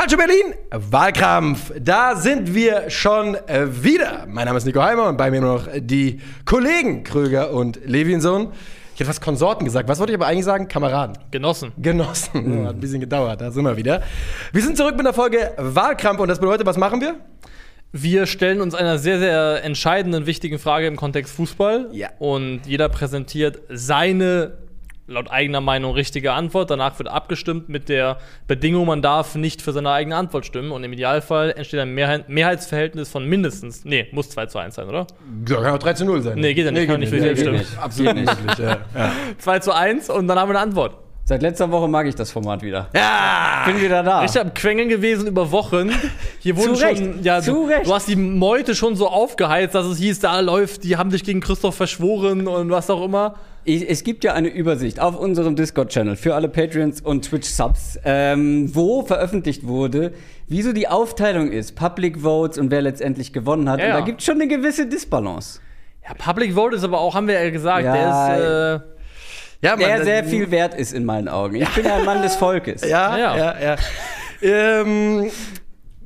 Calcio Berlin, Wahlkampf. Da sind wir schon äh, wieder. Mein Name ist Nico Heimer und bei mir noch die Kollegen Kröger und Levinson. Ich hätte fast Konsorten gesagt. Was wollte ich aber eigentlich sagen? Kameraden. Genossen. Genossen. Hat ein bisschen gedauert, da sind wir wieder. Wir sind zurück mit der Folge Wahlkampf und das bedeutet, was machen wir? Wir stellen uns einer sehr, sehr entscheidenden, wichtigen Frage im Kontext Fußball. Ja. Und jeder präsentiert seine, laut eigener Meinung, richtige Antwort. Danach wird abgestimmt mit der Bedingung, man darf nicht für seine eigene Antwort stimmen. Und im Idealfall entsteht ein Mehrheit, Mehrheitsverhältnis von mindestens, nee, muss 2 zu 1 sein, oder? Ja, kann auch 3 zu 0 sein. Nee, geht ja nicht, kann nicht für sich geht stimmen. nicht. Absolut nicht. Ja. Ja. 2 zu 1 und dann haben wir eine Antwort. Seit letzter Woche mag ich das Format wieder. ja. Bin wieder da. Ich habe Quengeln gewesen über Wochen. Hier wurden Zu Recht. schon, ja, Zu du, Recht. du hast die Meute schon so aufgeheizt, dass es hieß, da läuft, die haben dich gegen Christoph verschworen und was auch immer. Ich, es gibt ja eine Übersicht auf unserem Discord-Channel für alle Patreons und Twitch-Subs, ähm, wo veröffentlicht wurde, wie so die Aufteilung ist, Public Votes und wer letztendlich gewonnen hat. Ja, und da ja. gibt es schon eine gewisse Disbalance. Ja, Public Vote ist aber auch, haben wir ja gesagt, Ja, der ist, äh, ja Der Mann, sehr viel wert ist in meinen Augen. Ich bin ja ein Mann des Volkes. Ja, ja, Ja. ja. ähm,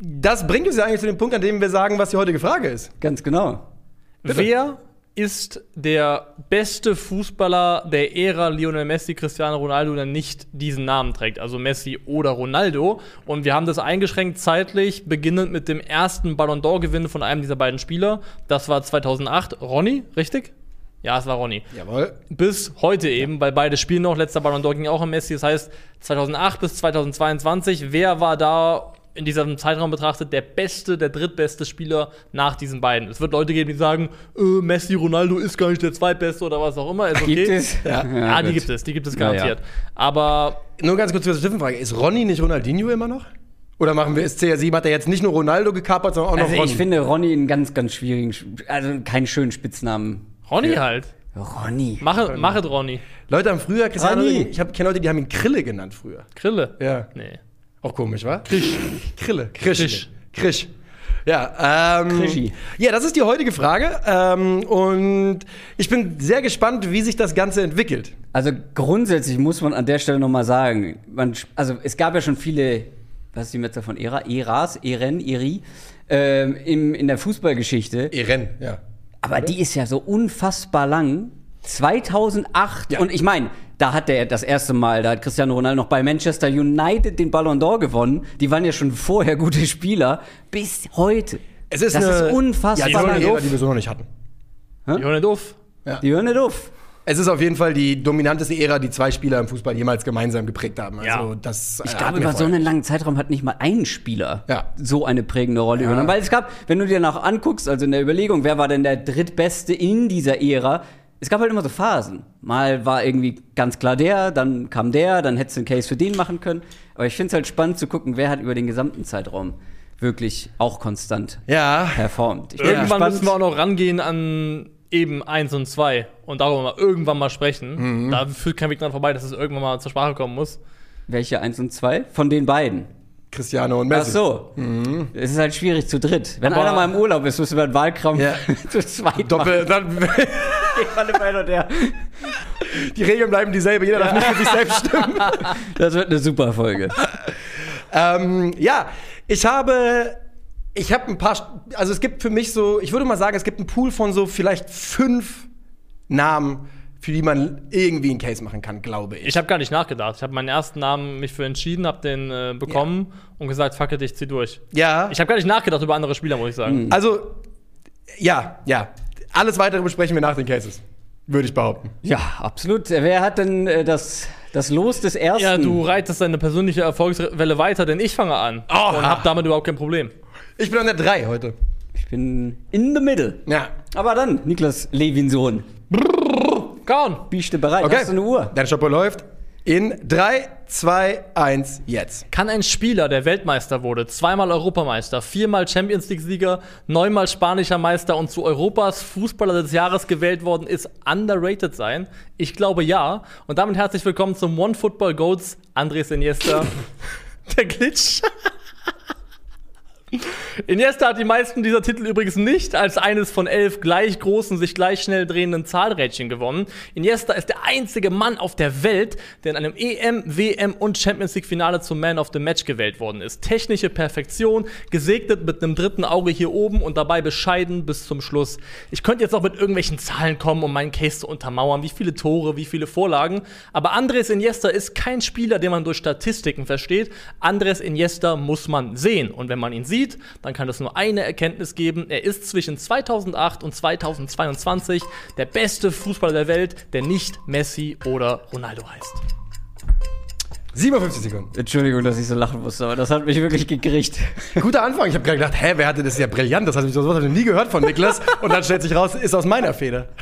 das bringt uns ja eigentlich zu dem Punkt, an dem wir sagen, was die heutige Frage ist. Ganz genau. wer ist der beste Fußballer der Ära Lionel Messi, Cristiano Ronaldo, der nicht diesen Namen trägt, also Messi oder Ronaldo. Und wir haben das eingeschränkt zeitlich, beginnend mit dem ersten Ballon d'Or-Gewinn von einem dieser beiden Spieler. Das war 2008. Ronny, richtig? Ja, es war Ronny. Jawohl. bis heute eben, weil beide spielen noch. Letzter Ballon d'Or ging auch an Messi. Das heißt, 2008 bis 2022, wer war da in diesem Zeitraum betrachtet der beste, der drittbeste Spieler nach diesen beiden? Es wird Leute geben, die sagen, äh, Messi, Ronaldo ist gar nicht der zweitbeste oder was auch immer. Ist okay. Gibt es? Ja. Ja, die gut. gibt es, die gibt es Na ja. garantiert. Aber Nur ganz kurz zur Zwischenfrage. Ist Ronny nicht Ronaldinho immer noch? Oder machen wir es CR7? Hat er jetzt nicht nur Ronaldo gekapert, sondern auch noch Also Ronny? ich finde Ronny einen ganz, ganz schwierigen, Sch- also keinen schönen Spitznamen. Ronny Ja. halt. Ronny. Mache, machet Ronny. Leute haben früher, Cristiano, Ronny. ich kenne Leute, die haben ihn Krille genannt früher. Krille. Ja. Nee. Auch komisch, wa? Krisch. Krille. Krisch. Krisch. Krisch. Ja, ähm, Krischi. ja, das ist die heutige Frage. Ähm, und ich bin sehr gespannt, wie sich das Ganze entwickelt. Also grundsätzlich muss man an der Stelle nochmal sagen, man, also es gab ja schon viele, was ist die Mehrzahl von Ära? Eras, Eren, Eri, ähm, im, in der Fußballgeschichte. Eren, ja. Aber die ist ja so unfassbar lang. 2008. Ja. Und ich meine, da hat der das erste Mal, da hat Cristiano Ronaldo noch bei Manchester United den Ballon d'Or gewonnen. Die waren ja schon vorher gute Spieler. Bis heute. Es ist das eine, ist unfassbar ja, die lang. Ära, die wir so noch nicht hatten. Die hören nicht auf. Die hören auf. Es ist auf jeden Fall die dominanteste Ära, die zwei Spieler im Fußball jemals gemeinsam geprägt haben. Also Ja. das, Ich äh, glaube, über so einen langen Zeitraum hat nicht mal ein Spieler Ja. so eine prägende Rolle übernommen. Weil es gab, wenn du dir nach anguckst, also in der Überlegung, wer war denn der drittbeste in dieser Ära, es gab halt immer so Phasen. Mal war irgendwie ganz klar der, dann kam der, dann hättest du einen Case für den machen können. Aber ich finde es halt spannend zu gucken, wer hat über den gesamten Zeitraum wirklich auch konstant Ja. performt. Ich bin Irgendwann gespannt. müssen wir auch noch rangehen an eben 1 und 2 und darüber mal irgendwann mal sprechen. Mhm. Da führt kein Weg dran vorbei, dass es irgendwann mal zur Sprache kommen muss. Welche eins und zwei? Von den beiden. Cristiano und Ach Messi. so. Es ist halt schwierig zu dritt. Wenn Aber- einer mal im Urlaub ist, müssen wir einen Wahlkampf Ja. zu zweit Doppel, dann, machen. Alle der. die Regeln bleiben dieselbe, jeder darf nicht für sich selbst stimmen. Das wird eine super Folge. ähm, ja, ich habe, ich habe ein paar, also es gibt für mich so, ich würde mal sagen, es gibt einen Pool von so vielleicht fünf Namen, für die man irgendwie einen Case machen kann, glaube ich. Ich habe gar nicht nachgedacht. Ich habe meinen ersten Namen mich für entschieden, habe den äh, bekommen und gesagt, fuck it, ich zieh durch. ja, Ich habe gar nicht nachgedacht über andere Spieler, muss ich sagen. also, ja, ja. Alles weitere besprechen wir nach den Cases, würde ich behaupten. Ja, absolut. Wer hat denn äh, das, das Los des ersten? Ja, du reitest deine persönliche Erfolgswelle weiter, denn ich fange an Oha. und habe damit überhaupt kein Problem. Ich bin an der 3 heute. Ich bin in the middle. Ja. Aber dann, Niklas Levinsohn, Gone. bist du bereit? Okay. Hast du eine Uhr? Dein Stopper läuft. In 3, 2, 1, jetzt. Kann ein Spieler, der Weltmeister wurde, zweimal Europameister, viermal Champions League-Sieger, neunmal spanischer Meister und zu Europas Fußballer des Jahres gewählt worden ist, underrated sein? Ich glaube ja. Und damit herzlich willkommen zum One Football Goats, Andres Iniesta. Der Glitch. Iniesta hat die meisten dieser Titel übrigens nicht als eines von elf gleich großen, sich gleich schnell drehenden Zahlrädchen gewonnen. Iniesta ist der einzige Mann auf der Welt, der in einem EM, WM und Champions League Finale zum Man of the Match gewählt worden ist. Technische Perfektion, gesegnet mit einem dritten Auge hier oben und dabei bescheiden bis zum Schluss. Ich könnte jetzt noch mit irgendwelchen Zahlen kommen, um meinen Case zu untermauern, wie viele Tore, wie viele Vorlagen, aber Andres Iniesta ist kein Spieler, den man durch Statistiken versteht. Andres Iniesta muss man sehen und wenn man ihn sieht, dann kann es nur eine Erkenntnis geben. Er ist zwischen 2008 und 2022 der beste Fußballer der Welt, der nicht Messi oder Ronaldo heißt. 57 Sekunden. Entschuldigung, dass ich so lachen musste, aber das hat mich wirklich gekriegt. Guter Anfang. Ich habe gerade gedacht, hä, wer hatte das? Ist ja brillant. Das habe ich so was hab ich noch nie gehört von Niklas. Und dann stellt sich raus, ist aus meiner Feder.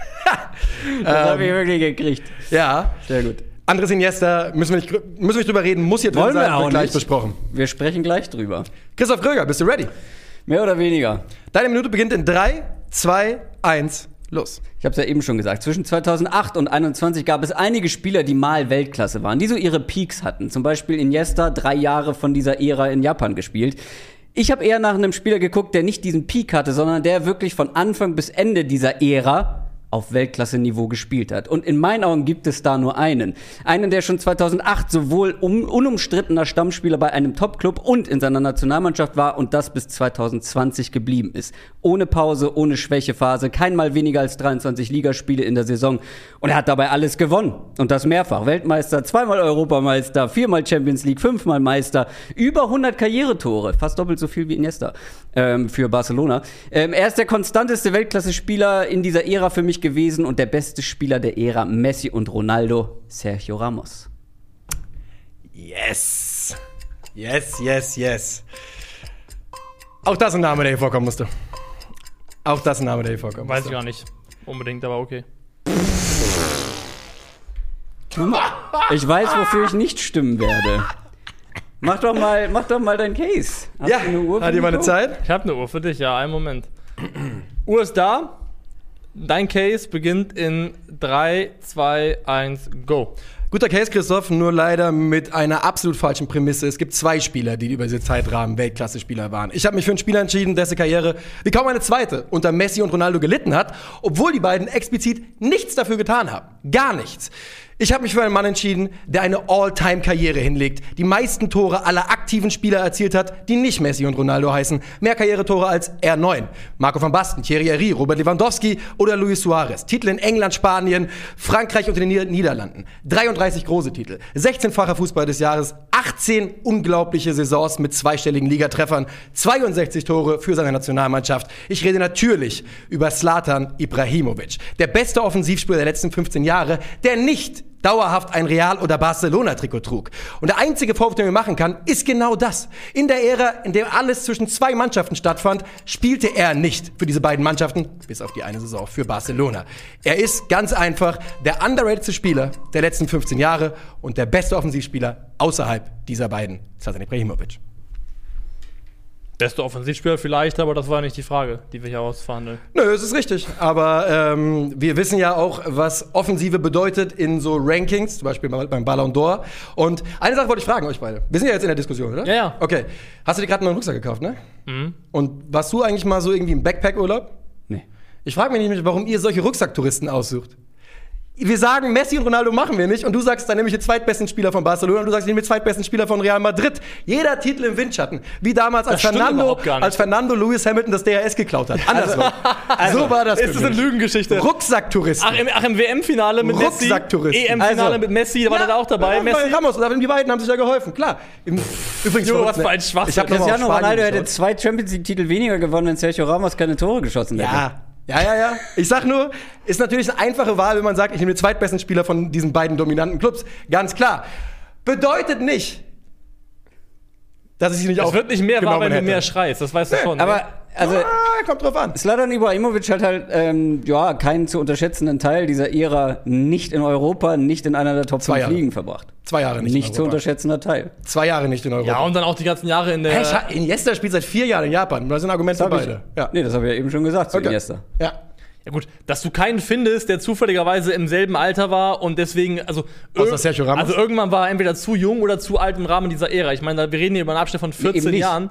Das hat mich wirklich gekriegt. Ja. Sehr gut. Andres Iniesta, müssen wir nicht, müssen wir nicht drüber reden, muss hier drin Wollen wir sein, auch wird gleich nicht. besprochen. Wir sprechen gleich drüber. Christoph Kröger, bist du ready? Mehr oder weniger. Deine Minute beginnt in 3, 2, 1, los. Ich habe es ja eben schon gesagt. Zwischen 2008 und 2021 gab es einige Spieler, die mal Weltklasse waren, die so ihre Peaks hatten. Zum Beispiel Iniesta, drei Jahre von dieser Ära in Japan gespielt. Ich habe eher nach einem Spieler geguckt, der nicht diesen Peak hatte, sondern der wirklich von Anfang bis Ende dieser Ära auf Weltklasse-Niveau gespielt hat. Und in meinen Augen gibt es da nur einen. Einen, der schon 2008 sowohl um, unumstrittener Stammspieler bei einem Top-Club und in seiner Nationalmannschaft war und das bis 2020 geblieben ist. Ohne Pause, ohne Schwächephase, keinmal weniger als 23 Ligaspiele in der Saison. Und er hat dabei alles gewonnen. Und das mehrfach. Weltmeister, zweimal Europameister, viermal Champions League, fünfmal Meister, über 100 Karrieretore, fast doppelt so viel wie Iniesta ähm, für Barcelona. Ähm, er ist der konstanteste Weltklasse-Spieler in dieser Ära für mich gewesen und der beste Spieler der Ära Messi und Ronaldo, Sergio Ramos. Yes. Yes, yes, yes. Auch das ein Name, der hier vorkommen musste. Auch das ein Name, der hier vorkommen Weiß ich musste. gar nicht. Unbedingt, aber okay. Ich weiß, wofür ich nicht stimmen werde. Mach doch mal, mach doch mal dein Case. Hast Ja, du eine Uhr für hat jemand eine? Zeit? Ich habe eine Uhr für dich, ja, einen Moment. Uhr ist da. Dein Case beginnt in 3, 2, 1, go. Guter Case, Christoph, nur leider mit einer absolut falschen Prämisse. Es gibt zwei Spieler, die über diese Zeitrahmen Weltklasse-Spieler waren. Ich habe mich für einen Spieler entschieden, dessen Karriere wie kaum eine zweite unter Messi und Ronaldo gelitten hat, obwohl die beiden explizit nichts dafür getan haben. Gar nichts. Ich habe mich für einen Mann entschieden, der eine All-Time-Karriere hinlegt, die meisten Tore aller aktiven Spieler erzielt hat, die nicht Messi und Ronaldo heißen. Mehr Karrieretore als R9. Marco van Basten, Thierry Henry, Robert Lewandowski oder Luis Suarez. Titel in England, Spanien, Frankreich und den Nieder Niederlanden. 33 große Titel. 16-facher Fußball des Jahres. 18 unglaubliche Saisons mit zweistelligen Ligatreffern. 62 Tore für seine Nationalmannschaft. Ich rede natürlich über Zlatan Ibrahimovic. Der beste Offensivspieler der letzten 15 Jahre, der nicht dauerhaft ein Real- oder Barcelona-Trikot trug. Und der einzige Vorwurf, den man machen kann, ist genau das. In der Ära, in der alles zwischen zwei Mannschaften stattfand, spielte er nicht für diese beiden Mannschaften, bis auf die eine Saison für Barcelona. Er ist ganz einfach der underratedste Spieler der letzten 15 Jahre und der beste Offensivspieler außerhalb dieser beiden, Zlatan Ibrahimovic. Beste Offensivspieler vielleicht, aber das war nicht die Frage, die wir hier ausverhandeln. Nö, es ist richtig. Aber ähm, wir wissen ja auch, was Offensive bedeutet in so Rankings, zum Beispiel beim Ballon d'Or. Und eine Sache wollte ich fragen euch beide. Wir sind ja jetzt in der Diskussion, oder? Ja, ja. Okay. Hast du dir gerade einen neuen Rucksack gekauft, ne? Mhm. Und warst du eigentlich mal so irgendwie im Backpack-Urlaub? Nee. Ich frage mich nämlich, warum ihr solche Rucksacktouristen aussucht. Wir sagen, Messi und Ronaldo machen wir nicht und du sagst dann nämlich den zweitbesten Spieler von Barcelona und du sagst den zweitbesten Spieler von Real Madrid. Jeder Titel im Windschatten. Wie damals, als Fernando, als Fernando Lewis Hamilton das DRS geklaut hat. Andersrum. so war das. Ist das eine. Lügengeschichte? Rucksacktouristen. Ach, im, ach, im WM-Finale mit Messi, Rucksacktouristen. EM-Finale Also- mit Messi, da war Ja, der auch dabei. ja, Messi. Ramos, aber die beiden haben sich ja geholfen, klar. Im, übrigens, Jo, was für ein Schwachsinn. Ich hab noch mal auf Cristiano Ronaldo hätte zwei Champions League-Titel weniger gewonnen, wenn Sergio Ramos keine Tore geschossen hätte. Ja. Ja, ja, ja. Ich sag nur, ist natürlich eine einfache Wahl, wenn man sagt, ich nehme den zweitbesten Spieler von diesen beiden dominanten Clubs. Ganz klar. Bedeutet nicht, dass ich sie nicht Es wird nicht mehr wahr, genommen wenn du hätte. mehr schreist, das weißt du schon. ne? Aber, also, ah, kommt drauf an. Slatan Ibrahimovic hat halt, ähm, ja, keinen zu unterschätzenden Teil dieser Ära nicht in Europa, nicht in einer der Top Zwei 5 Jahre. Ligen verbracht. Zwei Jahre nicht, Nicht in zu unterschätzender Teil. Zwei Jahre nicht in Europa. ja, und dann auch die ganzen Jahre in der. Hä, Iniesta spielt seit vier Jahren in Japan. Das ist ein Argument für Das hab ich, beide. Ja. Nee, das habe ich ja eben schon gesagt zu Okay. Iniesta. Ja. Ja gut, dass du keinen findest, der zufälligerweise im selben Alter war und deswegen, also, Außer irg- Sergio Ramos? also irgendwann war er entweder zu jung oder zu alt im Rahmen dieser Ära. Ich meine, wir reden hier über einen Abschnitt von 14 nicht. Jahren.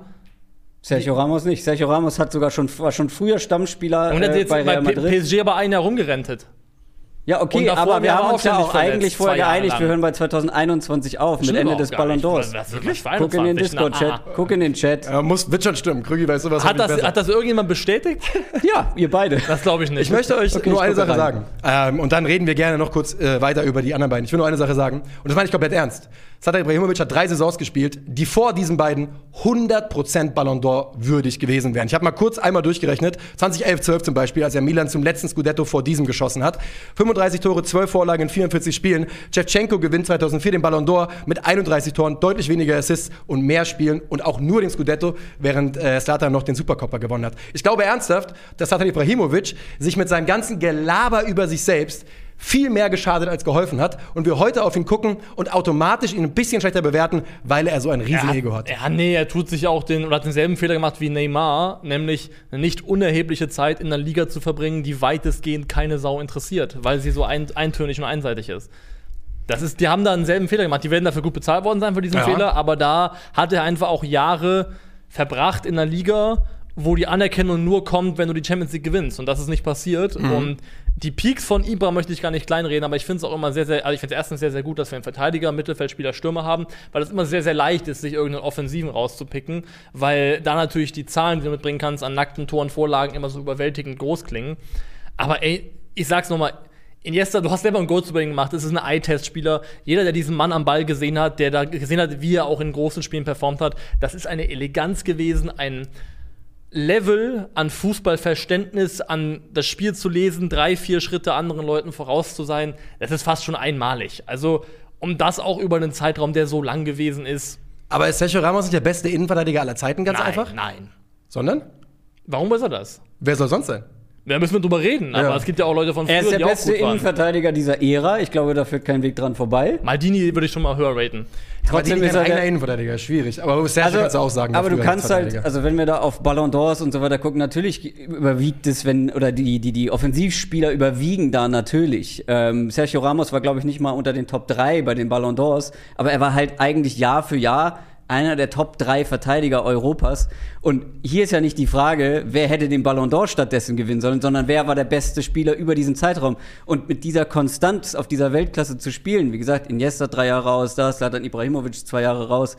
Sergio Ramos nicht. Sergio Ramos hat sogar schon, war schon früher Stammspieler Und hat äh, jetzt bei bei, Real Madrid. PSG aber ein Jahr rumgerentet. Ja, okay, aber wir haben uns ja auch eigentlich vorher geeinigt, wir hören bei 2021 auf mit Ende des Ballon d'Ors. Guck in den 21? Na, Discord-Chat. ah. Guck in den Chat. Ja, muss, wird schon stimmen. Krügi weiß sowas Hat das, hat das irgendjemand bestätigt? Ja, ihr beide. Das glaube ich nicht. Ich möchte euch Okay, nur eine Sache rein. sagen. Ähm, und dann reden wir gerne noch kurz äh, weiter über die anderen beiden. Ich will nur eine Sache sagen. Und das meine ich komplett ernst. Zlatan Ibrahimovic hat drei Saisons gespielt, die vor diesen beiden 100% Ballon d'Or würdig gewesen wären. Ich habe mal kurz einmal durchgerechnet. 2011, 12 zum Beispiel, als er Milan zum letzten Scudetto vor diesem geschossen hat. 35 Tore, 12 Vorlagen in 44 Spielen. Shevchenko gewinnt 2004 den Ballon d'Or mit 31 Toren, deutlich weniger Assists und mehr Spielen und auch nur den Scudetto, während äh, noch den Supercopper gewonnen hat. Ich glaube ernsthaft, dass Zlatan Ibrahimovic sich mit seinem ganzen Gelaber über sich selbst viel mehr geschadet als geholfen hat und wir heute auf ihn gucken und automatisch ihn ein bisschen schlechter bewerten, weil er so ein Riesenego hat. Ja, nee, er tut sich auch den, oder hat denselben Fehler gemacht wie Neymar, nämlich eine nicht unerhebliche Zeit in einer Liga zu verbringen, die weitestgehend keine Sau interessiert, weil sie so ein, eintönig und einseitig ist. Das ist, die haben da denselben Fehler gemacht. Die werden dafür gut bezahlt worden sein für diesen Ja. Fehler, aber da hat er einfach auch Jahre verbracht in einer Liga, wo die Anerkennung nur kommt, wenn du die Champions League gewinnst. Und das ist nicht passiert. Und die Peaks von Ibra möchte ich gar nicht kleinreden, aber ich finde es auch immer sehr, sehr, also ich finde es erstens sehr, sehr gut, dass wir einen Verteidiger, Mittelfeldspieler, Stürmer haben, weil es immer sehr, sehr leicht ist, sich irgendeinen Offensiven rauszupicken, weil da natürlich die Zahlen, die du mitbringen kannst, an nackten Toren, Vorlagen immer so überwältigend groß klingen. Aber ey, ich sag's nochmal, Iniesta, du hast selber ein Goal-Scoring gemacht, das ist ein Eye-Test-Spieler. Jeder, der diesen Mann am Ball gesehen hat, der da gesehen hat, wie er auch in großen Spielen performt hat, das ist eine Eleganz gewesen, ein Level an Fußballverständnis, an das Spiel zu lesen, drei, vier Schritte anderen Leuten voraus zu sein, das ist fast schon einmalig. Also, um das auch über einen Zeitraum, der so lang gewesen ist. Aber ist Sergio Ramos nicht der beste Innenverteidiger aller Zeiten, ganz nein, einfach? Nein. Sondern? Warum ist er das? Wer soll sonst sein? Da müssen wir drüber reden, aber Ja. es gibt ja auch Leute von früher, Er ist der die auch beste. Innenverteidiger dieser Ära. Ich glaube, da führt kein Weg dran vorbei. Maldini würde ich schon mal höher raten. Trotzdem Trotzdem ist er er eigener der, Innenverteidiger, schwierig. Aber Sergio kannst du auch sagen. aber du kannst halt, also wenn wir da auf Ballon d'Ors und so weiter gucken, natürlich überwiegt es, wenn, oder die, die, die Offensivspieler überwiegen da natürlich. Ähm, Sergio Ramos war, glaube ich, nicht mal unter den Top 3 bei den Ballon d'Ors, aber er war halt eigentlich Jahr für Jahr einer der Top 3 Verteidiger Europas. Und hier ist ja nicht die Frage, wer hätte den Ballon d'Or stattdessen gewinnen sollen, sondern wer war der beste Spieler über diesen Zeitraum. Und mit dieser Konstanz auf dieser Weltklasse zu spielen, wie gesagt, Iniesta drei Jahre raus, da Zlatan Ibrahimovic zwei Jahre raus.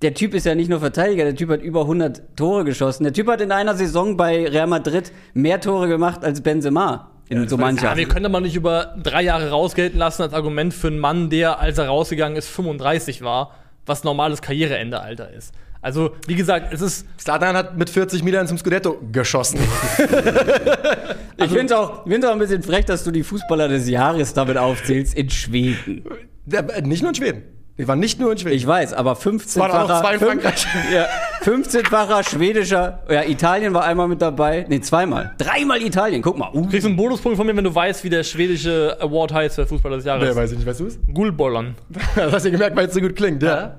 Der Typ ist ja nicht nur Verteidiger, der Typ hat über 100 Tore geschossen. Der Typ hat in einer Saison bei Real Madrid mehr Tore gemacht als Benzema. In so mancher. Ja, wir können aber nicht über drei Jahre rausgelten lassen als Argument für einen Mann, der, als er rausgegangen ist, 35 war, was normales Karriereendealter ist. Also, wie gesagt, es ist Zlatan hat mit 40 Milan zum Scudetto geschossen. ich finde es auch, ich find's auch ein bisschen frech, dass du die Fußballer des Jahres damit aufzählst in Schweden. Der, nicht nur in Schweden. Die waren nicht nur in Schweden. Ich weiß, aber 15 waren auch noch zwei in Frankreich. Ja, 15-facher schwedischer, ja, Italien war einmal mit dabei. Nee, zweimal. Dreimal Italien, guck mal. Uh. Du kriegst einen Bonuspunkt von mir, wenn du weißt, wie der schwedische Award heißt für Fußballer des Nee, Jahres. weiß ich nicht, weißt du es? Gulbollon. Das hast du gemerkt, weil es so gut klingt, ja. Ja.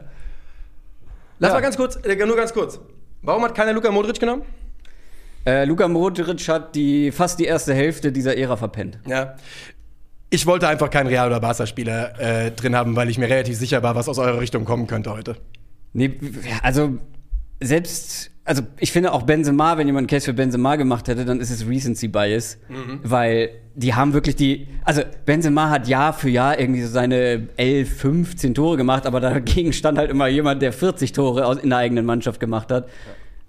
Lass Ja. mal ganz kurz, äh, nur ganz kurz. Warum hat keiner Luka Modric genommen? Äh, Luka Modric hat die, fast die erste Hälfte dieser Ära verpennt. Ja. Ich wollte einfach keinen Real- oder Barca-Spieler äh, drin haben, weil ich mir relativ sicher war, was aus eurer Richtung kommen könnte heute. Nee, ja, also selbst, also ich finde auch Benzema, wenn jemand einen Case für Benzema gemacht hätte, dann ist es Recency Bias, weil die haben wirklich die, also Benzema hat Jahr für Jahr irgendwie so seine 11, 15 Tore gemacht, aber dagegen stand halt immer jemand, der 40 Tore in der eigenen Mannschaft gemacht hat.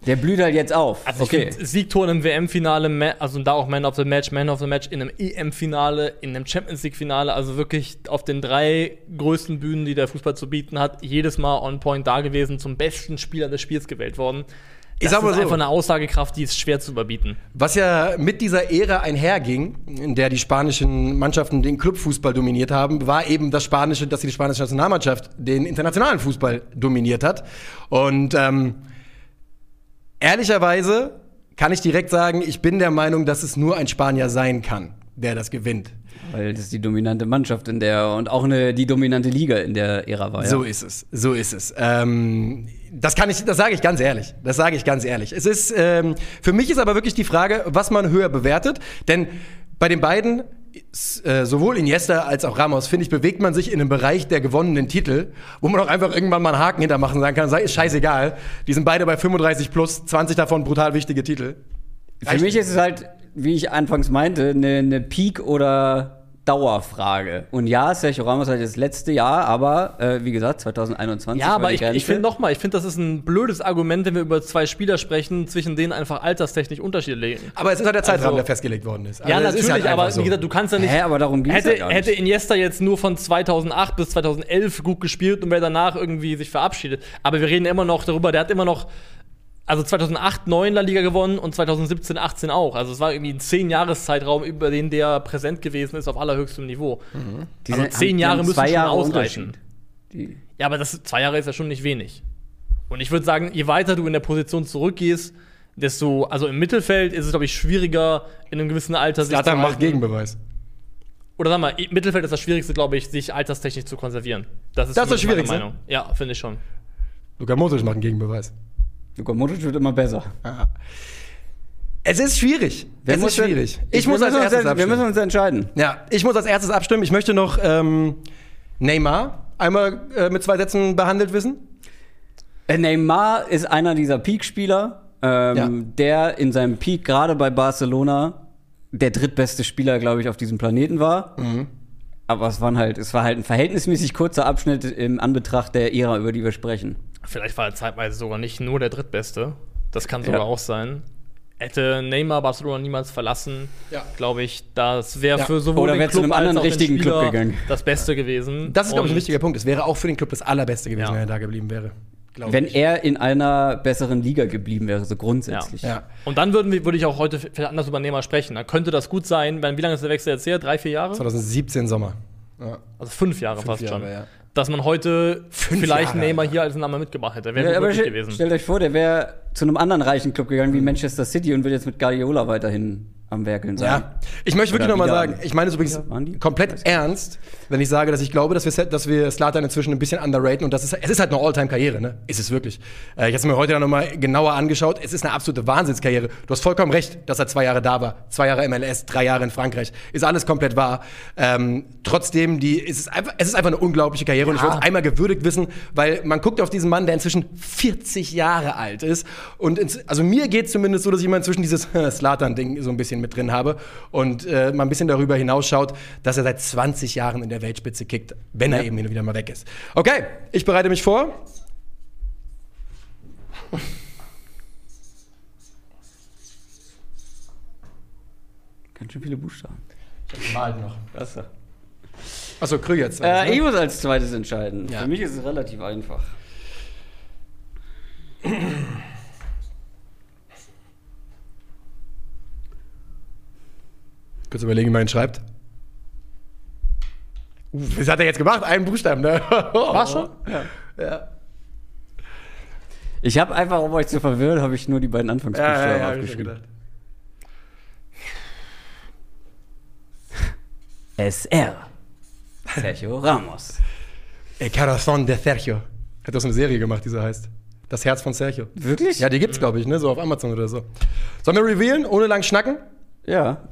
Der blüht halt jetzt auf. Also ich finde Siegtor einem WM-Finale, also da auch Man of the Match, Man of the Match in einem EM-Finale, in einem Champions League-Finale, also wirklich auf den drei größten Bühnen, die der Fußball zu bieten hat, jedes Mal on point da gewesen, zum besten Spieler des Spiels gewählt worden. Das sag mal ist so. einfach eine Aussagekraft, die ist schwer zu überbieten. Was ja mit dieser Ära einherging, in der die spanischen Mannschaften den Clubfußball dominiert haben, war eben das spanische, dass die spanische Nationalmannschaft den internationalen Fußball dominiert hat. Und ähm, ehrlicherweise kann ich direkt sagen, ich bin der Meinung, dass es nur ein Spanier sein kann, der das gewinnt. Weil das die dominante Mannschaft in der und auch eine, die dominante Liga in der Ära war. Ja. So ist es, so ist es. Ähm, das kann ich, das sage ich ganz ehrlich. Das sage ich ganz ehrlich. Es ist, ähm, für mich ist aber wirklich die Frage, was man höher bewertet. Denn bei den beiden sowohl Iniesta als auch Ramos, finde ich, bewegt man sich in einem Bereich der gewonnenen Titel, wo man auch einfach irgendwann mal einen Haken hintermachen und sagen kann, sei ist scheißegal. Die sind beide bei 35 plus, 20 davon brutal wichtige Titel. Für mich ist es halt, wie ich anfangs meinte, eine, eine Peak- oder Dauerfrage. Und ja, Sergio Ramos hat das letzte Jahr, aber äh, wie gesagt, 2021. Ja, war aber die ich, ich finde nochmal, ich finde, das ist ein blödes Argument, wenn wir über zwei Spieler sprechen, zwischen denen einfach alterstechnisch Unterschiede liegen. Aber es ist halt der Zeitrahmen, Also- der festgelegt worden ist. Ja, Also ist natürlich, halt aber so. wie gesagt, du kannst ja nicht. Hä, aber darum ging's hätte, ja nicht. hätte Iniesta jetzt nur von 2008 bis 2011 gut gespielt und wäre danach irgendwie sich verabschiedet. Aber wir reden immer noch darüber, der hat immer noch. Also 2008 9 La Liga gewonnen und 2017 18 auch. Also es war irgendwie ein 10 Jahres Zeitraum, über den der präsent gewesen ist auf allerhöchstem Niveau. Die also sind- zehn haben- die Jahre müssen zwei schon Jahre ausreichen. Die, Ja, aber das zwei Jahre ist ja schon nicht wenig. Und ich würde sagen, je weiter du in der Position zurückgehst, desto, also im Mittelfeld ist es, glaube ich, schwieriger, in einem gewissen Alter sich Zlatan zu macht halten. Gegenbeweis. Oder sag mal, im Mittelfeld ist das Schwierigste, glaube ich, sich alterstechnisch zu konservieren. Das ist, Das ist das meine Schwierigste? Meinung. Ja, finde ich schon. Luka Modric macht einen Gegenbeweis. Luka Modric wird immer besser. Es ist schwierig. Wer es ist denn- schwierig. Ich muss wir als müssen uns erstes jetzt- Wir abstimmen. müssen uns entscheiden. Ja, ich muss als erstes abstimmen. Ich möchte noch ähm, Neymar einmal äh, mit zwei Sätzen behandelt wissen. Äh, Neymar ist einer dieser Peak-Spieler, ähm, Ja. der in seinem Peak gerade bei Barcelona der drittbeste Spieler, glaube ich, auf diesem Planeten war. Mhm. Aber es, waren halt, es war halt ein verhältnismäßig kurzer Abschnitt im Anbetracht der Ära, über die wir sprechen. Vielleicht war er zeitweise sogar nicht nur der Drittbeste. Das kann sogar Ja. auch sein. Hätte Neymar Barcelona niemals verlassen, Ja. glaube ich, das wäre Ja. für sowohl Oder den wäre zu Club einem anderen als auch den richtigen Club gegangen. das Beste gewesen. Das ist, glaube ich, ein wichtiger Punkt. Es wäre auch für den Club das Allerbeste gewesen, Ja. wenn er da geblieben wäre. Wenn ich. er in einer besseren Liga geblieben wäre, so grundsätzlich. Ja. Und dann würden wir, würde ich auch heute vielleicht anders über Neymar sprechen. Dann könnte das gut sein, wenn, wie lange ist der Wechsel jetzt her? Drei, vier Jahre? 2017 Sommer. Ja. Also fünf Jahre Fünf fast Jahre, schon. ja. Dass man heute Fünf vielleicht Jahre, Neymar hier als Name mitgebracht hätte. Wäre Ja, möglich gewesen. stellt euch vor, der wäre zu einem anderen reichen Club gegangen wie Manchester City und wird jetzt mit Guardiola weiterhin am Werkeln sein. Ja, ich möchte wirklich nochmal sagen, ich meine es übrigens Ja, komplett ernst, wenn ich sage, dass ich glaube, dass wir, dass wir Slatan inzwischen ein bisschen underraten und das ist, es ist halt eine All-Time-Karriere, ne? Ist es wirklich. Äh, ich habe es mir heute dann nochmal genauer angeschaut. Es ist eine absolute Wahnsinnskarriere. Du hast vollkommen recht, dass er zwei Jahre da war. Zwei Jahre MLS, drei Jahre in Frankreich. Ist alles komplett wahr. Ähm, trotzdem, die, es, ist einfach, es ist einfach eine unglaubliche Karriere und ich Ja. wollte es einmal gewürdigt wissen, weil man guckt auf diesen Mann, der inzwischen 40 Jahre alt ist. Und ins, also mir geht es zumindest so, dass ich immer inzwischen dieses Slatan-Ding so ein bisschen mit drin habe und äh, mal ein bisschen darüber hinausschaut, dass er seit 20 Jahren in der Weltspitze kickt, wenn er eben hin und wieder mal weg ist. Okay, ich bereite mich vor. Ganz schön viele Buchstaben. Mal noch. Klasse. Achso, Krüger jetzt. Äh, ich muss als zweites entscheiden. Ja. Für mich ist es relativ einfach. Kurz überlegen, wie man ihn schreibt. Was hat er jetzt gemacht? Einen Buchstaben, ne? War schon? Ja. ja. Ich habe einfach, um euch zu verwirren, habe ich nur die beiden Anfangsbuchstaben ja, ja, aufgeschrieben. gedacht. SR. Sergio Ramos. El Corazón de Sergio. Hat doch so eine Serie gemacht, die so heißt. Das Herz von Sergio. Wirklich? Ja, die gibt's, glaube ich, ne? So auf Amazon oder so. Sollen wir revealen, ohne lang schnacken? Ja.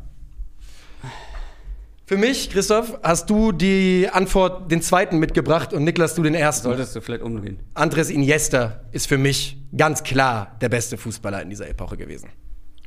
Für mich, Christoph, hast du die Antwort, den zweiten mitgebracht und Niklas, du den ersten. Solltest du vielleicht umdrehen. Andres Iniesta ist für mich ganz klar der beste Fußballer in dieser Epoche gewesen.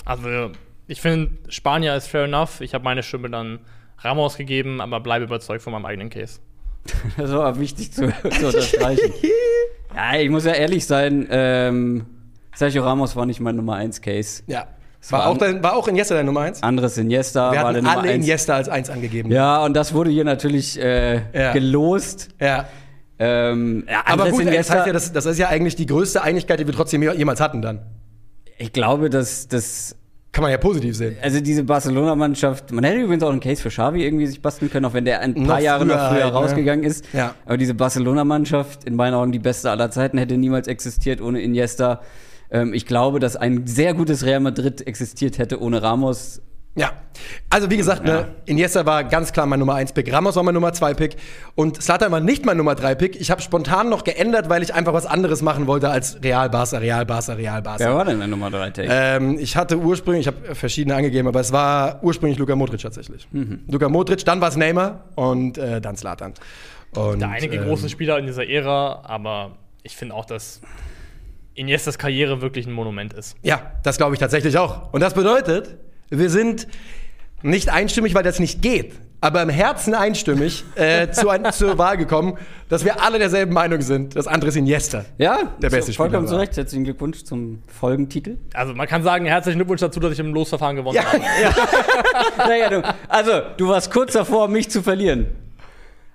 Also, ich finde, Spanier ist fair enough. Ich habe meine Stimme dann Ramos gegeben, aber bleibe überzeugt von meinem eigenen Case. Das war wichtig zu, zu unterstreichen. ja, ich muss ja ehrlich sein, ähm, Sergio Ramos war nicht mein Nummer 1 Case. Ja. War, war auch dein, war auch Iniesta dein Nummer eins? Anderes Iniesta Wir war der hatten Nummer alle 1. Iniesta als eins angegeben. Ja, und das wurde hier natürlich äh, Ja. gelost. ja. Ähm, ja, Aber Andres gut, das Iniesta, heißt ja, das, das ist ja eigentlich die größte Einigkeit, die wir trotzdem jemals hatten dann. ich glaube, dass das Kann man ja positiv sehen. also diese Barcelona-Mannschaft, man hätte übrigens auch einen Case für Xavi irgendwie sich basteln können, auch wenn der ein paar Noch Jahre noch früher früher halt, ne? rausgegangen ist. Ja. Aber diese Barcelona-Mannschaft, in meinen Augen die beste aller Zeiten, hätte niemals existiert ohne Iniesta. Ähm, ich glaube, dass ein sehr gutes Real Madrid existiert hätte ohne Ramos. Ja, also wie gesagt, ne, Iniesta war ganz klar mein Nummer 1 Pick, Ramos war mein Nummer 2 Pick und Slatan war nicht mein Nummer 3 Pick. Ich habe spontan noch geändert, weil ich einfach was anderes machen wollte als Real Barca, Real Barca, Real Barca. Wer war denn der Nummer 3 Take? Ähm, ich hatte ursprünglich, ich habe verschiedene angegeben, aber es war ursprünglich Luka Modric tatsächlich. Mhm. Luka Modric, dann war es Neymar und äh, dann Slatan. Und, Da einige ähm, große Spieler in dieser Ära, aber ich finde auch, dass Iniestas Karriere wirklich ein Monument ist. Ja, das glaube ich tatsächlich auch. Und das bedeutet, wir sind nicht einstimmig, weil das nicht geht, aber im Herzen einstimmig äh, zu ein, zur Wahl gekommen, dass wir alle derselben Meinung sind, dass Andres Iniesta. ja, der ist beste Vollkommen Spieler zu war. Recht. Herzlichen Glückwunsch zum Folgentitel. Also man kann sagen, herzlichen Glückwunsch dazu, dass ich im Losverfahren gewonnen Ja, habe. naja, du, also, du warst kurz davor, mich zu verlieren.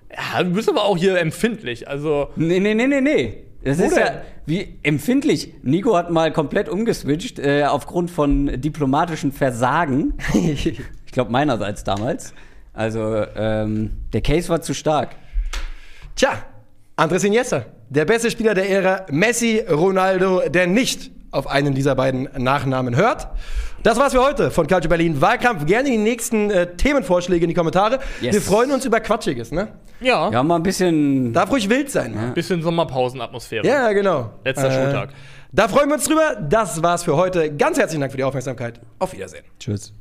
Ja, du bist aber auch hier empfindlich. Also Nee, nee, nee, nee, nee. Das Wo ist denn? ja wie empfindlich. Nico hat mal komplett umgeswitcht äh, aufgrund von diplomatischen Versagen. ich glaube meinerseits damals. Also ähm, der Case war zu stark. Tja, Andres Iniesta, der beste Spieler der Ära, Messi, Ronaldo, der nicht auf einen dieser beiden Nachnamen hört. Das war's für heute von Culture Berlin Wahlkampf. Gerne die nächsten äh, Themenvorschläge in die Kommentare. Yes. Wir freuen uns über Quatschiges, ne? ja, Ja, mal ein bisschen. Darf ruhig wild sein. ne? bisschen Sommerpausenatmosphäre. Ja, genau. Letzter Schultag. Da freuen wir uns drüber. Das war's für heute. Ganz herzlichen Dank für die Aufmerksamkeit. Auf Wiedersehen. Tschüss.